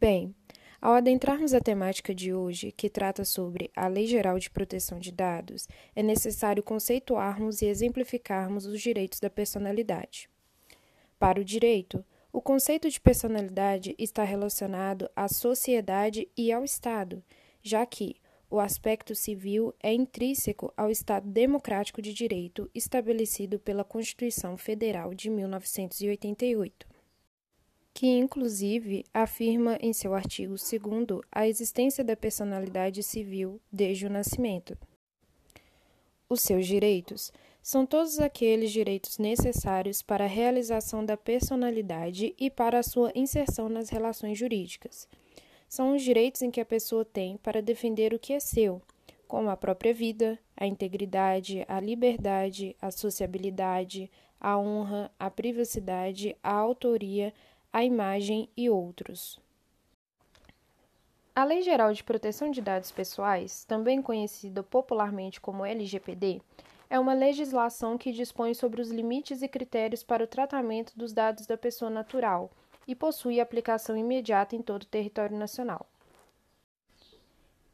Bem, ao adentrarmos a temática de hoje, que trata sobre a Lei Geral de Proteção de Dados, é necessário conceituarmos e exemplificarmos os direitos da personalidade. Para o direito, o conceito de personalidade está relacionado à sociedade e ao Estado, já que o aspecto civil é intrínseco ao Estado democrático de direito estabelecido pela Constituição Federal de 1988, que inclusive afirma em seu artigo 2 a existência da personalidade civil desde o nascimento. Os seus direitos são todos aqueles direitos necessários para a realização da personalidade e para a sua inserção nas relações jurídicas. São os direitos em que a pessoa tem para defender o que é seu, como a própria vida, a integridade, a liberdade, a sociabilidade, a honra, a privacidade, a autoria, a imagem e outros. A Lei Geral de Proteção de Dados Pessoais, também conhecida popularmente como LGPD, é uma legislação que dispõe sobre os limites e critérios para o tratamento dos dados da pessoa natural e possui aplicação imediata em todo o território nacional.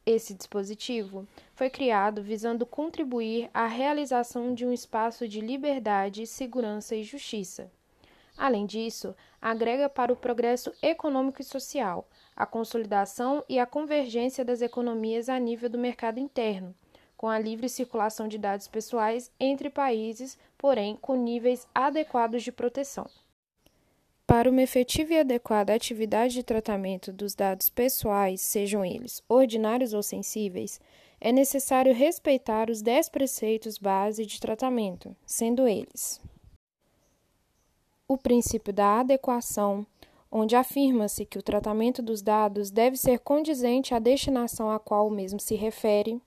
Esse dispositivo foi criado visando contribuir à realização de um espaço de liberdade, segurança e justiça. Além disso, agrega para o progresso econômico e social, a consolidação e a convergência das economias a nível do mercado interno, com a livre circulação de dados pessoais entre países, porém com níveis adequados de proteção. Para uma efetiva e adequada atividade de tratamento dos dados pessoais, sejam eles ordinários ou sensíveis, é necessário respeitar os dez preceitos base de tratamento, sendo eles: o princípio da adequação, onde afirma-se que o tratamento dos dados deve ser condizente à destinação a qual o mesmo se refere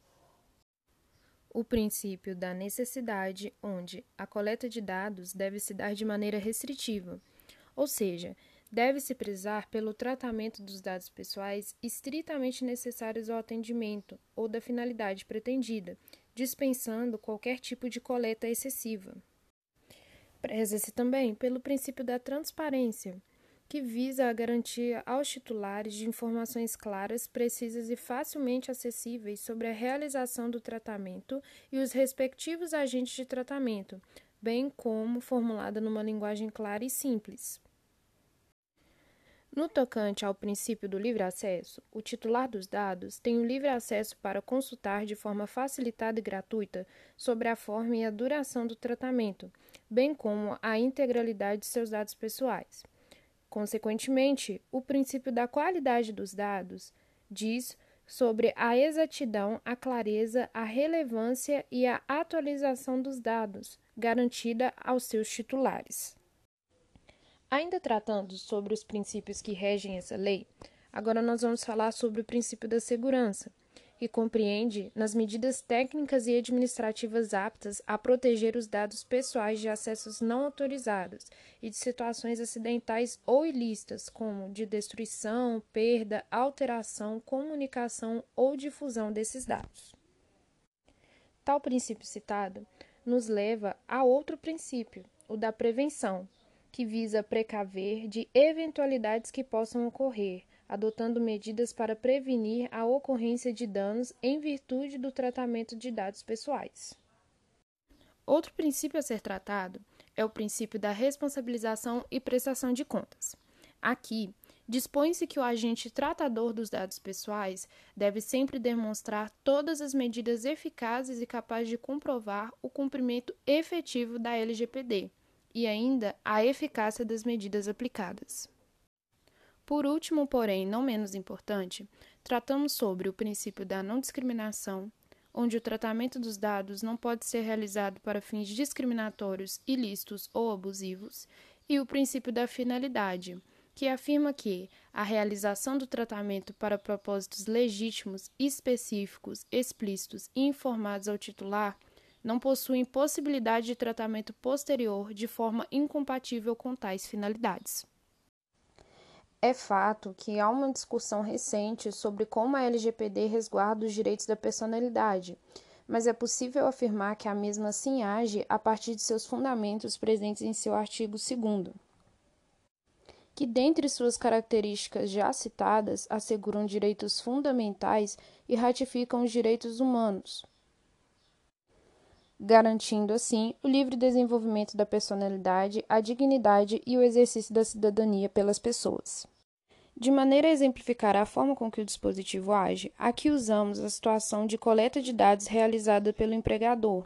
o princípio da necessidade, onde a coleta de dados deve se dar de maneira restritiva, ou seja, deve-se prezar pelo tratamento dos dados pessoais estritamente necessários ao atendimento ou da finalidade pretendida, dispensando qualquer tipo de coleta excessiva. Preza-se também pelo princípio da transparência, que visa a garantia aos titulares de informações claras, precisas e facilmente acessíveis sobre a realização do tratamento e os respectivos agentes de tratamento, bem como formulada numa linguagem clara e simples. No tocante ao princípio do livre acesso, o titular dos dados tem o livre acesso para consultar de forma facilitada e gratuita sobre a forma e a duração do tratamento, bem como a integralidade de seus dados pessoais. Consequentemente, o princípio da qualidade dos dados diz sobre a exatidão, a clareza, a relevância e a atualização dos dados, garantida aos seus titulares. Ainda tratando sobre os princípios que regem essa lei, agora nós vamos falar sobre o princípio da segurança e compreende nas medidas técnicas e administrativas aptas a proteger os dados pessoais de acessos não autorizados e de situações acidentais ou ilícitas, como de destruição, perda, alteração, comunicação ou difusão desses dados. Tal princípio citado nos leva a outro princípio, o da prevenção, que visa precaver de eventualidades que possam ocorrer adotando medidas para prevenir a ocorrência de danos em virtude do tratamento de dados pessoais. Outro princípio a ser tratado é o princípio da responsabilização e prestação de contas. Aqui, dispõe-se que o agente tratador dos dados pessoais deve sempre demonstrar todas as medidas eficazes e capazes de comprovar o cumprimento efetivo da LGPD e ainda a eficácia das medidas aplicadas. Por último, porém não menos importante, tratamos sobre o princípio da não discriminação, onde o tratamento dos dados não pode ser realizado para fins discriminatórios, ilícitos ou abusivos, e o princípio da finalidade, que afirma que a realização do tratamento para propósitos legítimos, específicos, explícitos e informados ao titular não possuem possibilidade de tratamento posterior de forma incompatível com tais finalidades. É fato que há uma discussão recente sobre como a LGPD resguarda os direitos da personalidade, mas é possível afirmar que a mesma sim age a partir de seus fundamentos presentes em seu artigo 2. que, dentre suas características já citadas, asseguram direitos fundamentais e ratificam os direitos humanos, garantindo assim o livre desenvolvimento da personalidade, a dignidade e o exercício da cidadania pelas pessoas. De maneira a exemplificar a forma com que o dispositivo age, aqui usamos a situação de coleta de dados realizada pelo empregador,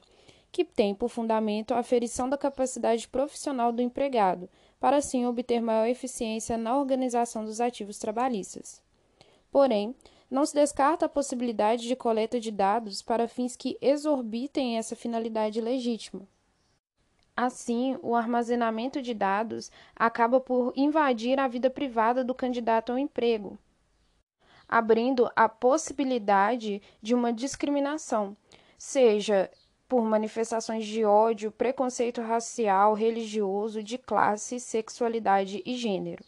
que tem por fundamento a aferição da capacidade profissional do empregado, para assim obter maior eficiência na organização dos ativos trabalhistas. Porém, não se descarta a possibilidade de coleta de dados para fins que exorbitem essa finalidade legítima. Assim, o armazenamento de dados acaba por invadir a vida privada do candidato ao emprego, abrindo a possibilidade de uma discriminação, seja por manifestações de ódio, preconceito racial, religioso, de classe, sexualidade e gênero.